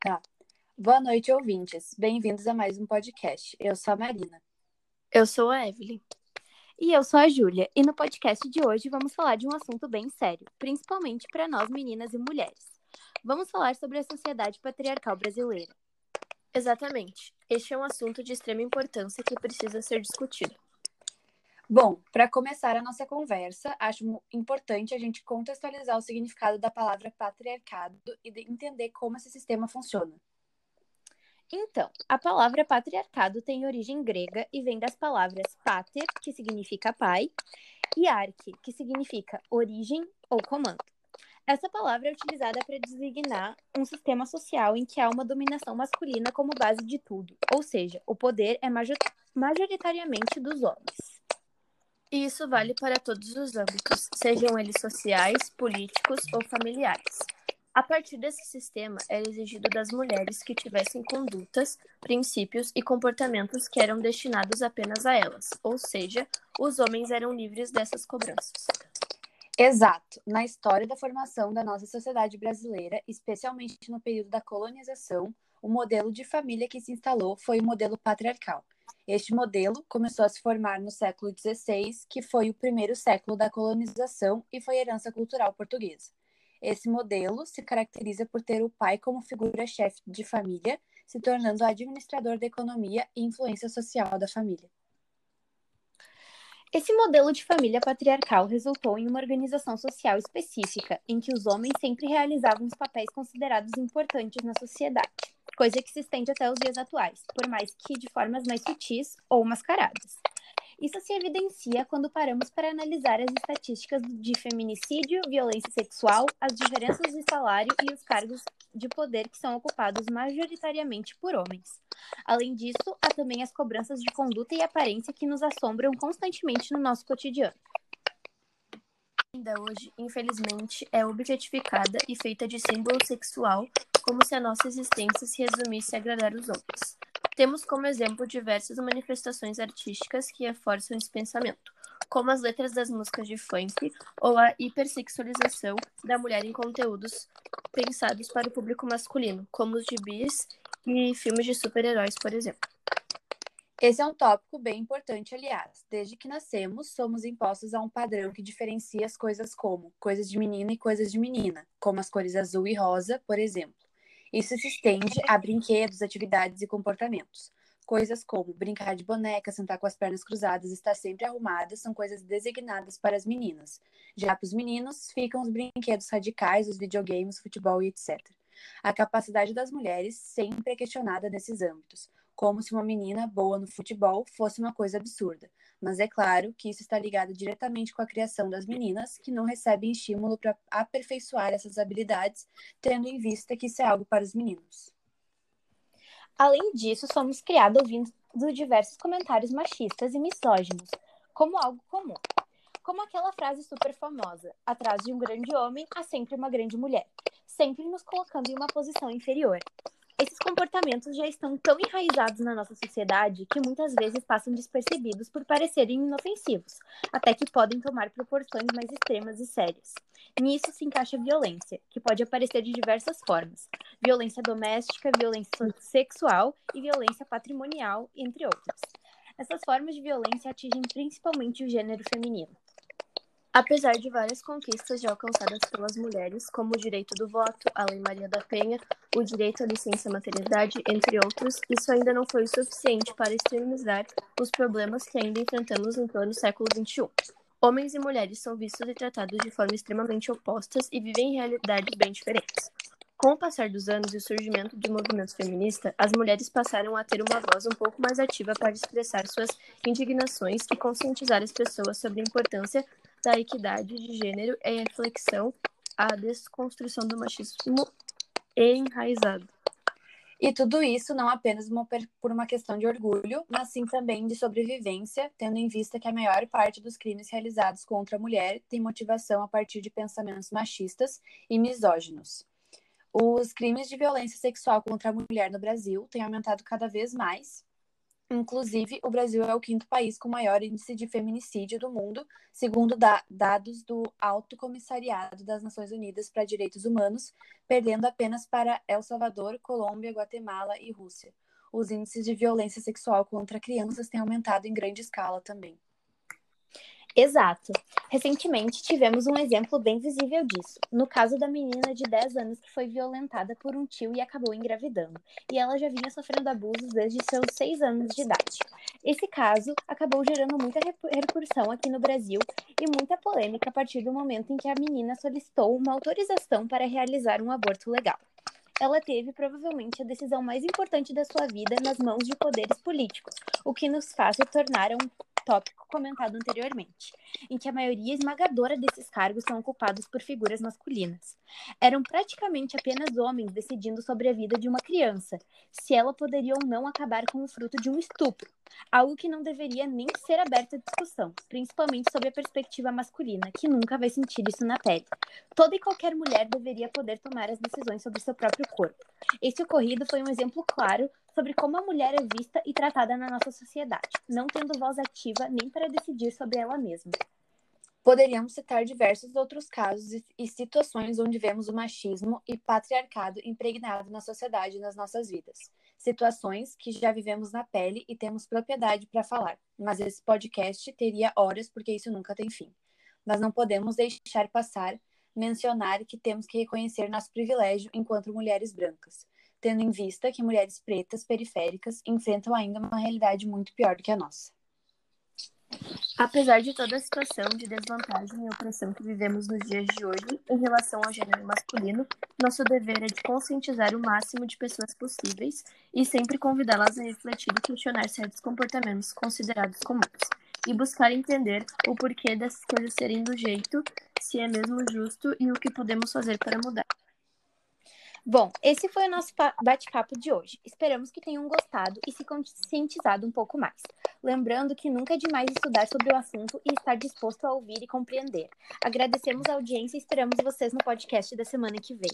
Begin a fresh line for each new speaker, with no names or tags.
Tá. Boa noite, ouvintes. Bem-vindos a mais um podcast. Eu sou a Marina.
Eu sou a Evelyn.
E eu sou a Júlia. E no podcast de hoje vamos falar de um assunto bem sério, principalmente para nós meninas e mulheres. Vamos falar sobre a sociedade patriarcal brasileira.
Exatamente. Este é um assunto de extrema importância que precisa ser discutido.
Bom, para começar a nossa conversa, acho importante a gente contextualizar o significado da palavra patriarcado e entender como esse sistema funciona.
Então, a palavra patriarcado tem origem grega e vem das palavras pater, que significa pai, e arque, que significa origem ou comando. Essa palavra é utilizada para designar um sistema social em que há uma dominação masculina como base de tudo, ou seja, o poder é majoritariamente dos homens.
E isso vale para todos os âmbitos, sejam eles sociais, políticos ou familiares. A partir desse sistema, era exigido das mulheres que tivessem condutas, princípios e comportamentos que eram destinados apenas a elas, ou seja, os homens eram livres dessas cobranças.
Exato. Na história da formação da nossa sociedade brasileira, especialmente no período da colonização, o modelo de família que se instalou foi o modelo patriarcal. Este modelo começou a se formar no século XVI, que foi o primeiro século da colonização e foi herança cultural portuguesa. Esse modelo se caracteriza por ter o pai como figura-chefe de família, se tornando administrador da economia e influência social da família.
Esse modelo de família patriarcal resultou em uma organização social específica, em que os homens sempre realizavam os papéis considerados importantes na sociedade coisa que se estende até os dias atuais, por mais que de formas mais sutis ou mascaradas. Isso se evidencia quando paramos para analisar as estatísticas de feminicídio, violência sexual, as diferenças de salário e os cargos de poder que são ocupados majoritariamente por homens. Além disso, há também as cobranças de conduta e aparência que nos assombram constantemente no nosso cotidiano.
Ainda hoje, infelizmente, é objetificada e feita de símbolo sexual como se a nossa existência se resumisse a agradar os homens. Temos como exemplo diversas manifestações artísticas que reforçam esse pensamento, como as letras das músicas de funk ou a hipersexualização da mulher em conteúdos pensados para o público masculino, como os gibis e filmes de super-heróis, por exemplo.
Esse é um tópico bem importante, aliás. Desde que nascemos, somos impostos a um padrão que diferencia as coisas como coisas de menino e coisas de menina, como as cores azul e rosa, por exemplo. Isso se estende a brinquedos, atividades e comportamentos. Coisas como brincar de boneca, sentar com as pernas cruzadas, estar sempre arrumada, são coisas designadas para as meninas. Já para os meninos, ficam os brinquedos radicais, os videogames, futebol e etc. A capacidade das mulheres sempre é questionada nesses âmbitos, como se uma menina boa no futebol fosse uma coisa absurda. Mas é claro que isso está ligado diretamente com a criação das meninas, que não recebem estímulo para aperfeiçoar essas habilidades, tendo em vista que isso é algo para os meninos.
Além disso, somos criados ouvindo diversos comentários machistas e misóginos, como algo comum. Como aquela frase super famosa: atrás de um grande homem há sempre uma grande mulher, sempre nos colocando em uma posição inferior. Comportamentos já estão tão enraizados na nossa sociedade que muitas vezes passam despercebidos por parecerem inofensivos, até que podem tomar proporções mais extremas e sérias. Nisso se encaixa a violência, que pode aparecer de diversas formas: violência doméstica, violência sexual e violência patrimonial, entre outras. Essas formas de violência atingem principalmente o gênero feminino.
Apesar de várias conquistas já alcançadas pelas mulheres, como o direito do voto, a Lei Maria da Penha, o direito à licença maternidade, entre outros, isso ainda não foi o suficiente para extremizar os problemas que ainda enfrentamos em pleno século XXI. Homens e mulheres são vistos e tratados de forma extremamente opostas e vivem em realidades bem diferentes. Com o passar dos anos e o surgimento do movimento feminista, as mulheres passaram a ter uma voz um pouco mais ativa para expressar suas indignações e conscientizar as pessoas sobre a importância da equidade de gênero e a reflexão à desconstrução do machismo enraizado.
E tudo isso não apenas uma, por uma questão de orgulho, mas sim também de sobrevivência, tendo em vista que a maior parte dos crimes realizados contra a mulher tem motivação a partir de pensamentos machistas e misóginos. Os crimes de violência sexual contra a mulher no Brasil têm aumentado cada vez mais, Inclusive, o Brasil é o quinto país com maior índice de feminicídio do mundo, segundo da dados do Alto Comissariado das Nações Unidas para Direitos Humanos, perdendo apenas para El Salvador, Colômbia, Guatemala e Rússia. Os índices de violência sexual contra crianças têm aumentado em grande escala também.
Exato. Recentemente tivemos um exemplo bem visível disso, no caso da menina de 10 anos que foi violentada por um tio e acabou engravidando, e ela já vinha sofrendo abusos desde seus 6 anos de idade. Esse caso acabou gerando muita repercussão aqui no Brasil e muita polêmica a partir do momento em que a menina solicitou uma autorização para realizar um aborto legal ela teve provavelmente a decisão mais importante da sua vida nas mãos de poderes políticos, o que nos faz retornar a um tópico comentado anteriormente, em que a maioria esmagadora desses cargos são ocupados por figuras masculinas. Eram praticamente apenas homens decidindo sobre a vida de uma criança, se ela poderia ou não acabar com o fruto de um estupro, algo que não deveria nem ser aberto à discussão, principalmente sob a perspectiva masculina, que nunca vai sentir isso na pele. Toda e qualquer mulher deveria poder tomar as decisões sobre seu próprio corpo. Esse ocorrido foi um exemplo claro sobre como a mulher é vista e tratada na nossa sociedade, não tendo voz ativa nem para decidir sobre ela mesma.
Poderíamos citar diversos outros casos e situações onde vemos o machismo e patriarcado impregnado na sociedade e nas nossas vidas. Situações que já vivemos na pele e temos propriedade para falar, mas esse podcast teria horas porque isso nunca tem fim. Mas não podemos deixar passar mencionar que temos que reconhecer nosso privilégio enquanto mulheres brancas tendo em vista que mulheres pretas periféricas enfrentam ainda uma realidade muito pior do que a nossa.
Apesar de toda a situação de desvantagem e opressão que vivemos nos dias de hoje em relação ao gênero masculino, nosso dever é de conscientizar o máximo de pessoas possíveis e sempre convidá-las a refletir e questionar certos comportamentos considerados comuns, e buscar entender o porquê dessas coisas serem do jeito, se é mesmo justo e o que podemos fazer para mudar.
Bom, esse foi o nosso bate-papo de hoje. Esperamos que tenham gostado e se conscientizado um pouco mais. Lembrando que nunca é demais estudar sobre o assunto e estar disposto a ouvir e compreender. Agradecemos a audiência e esperamos vocês no podcast da semana que vem.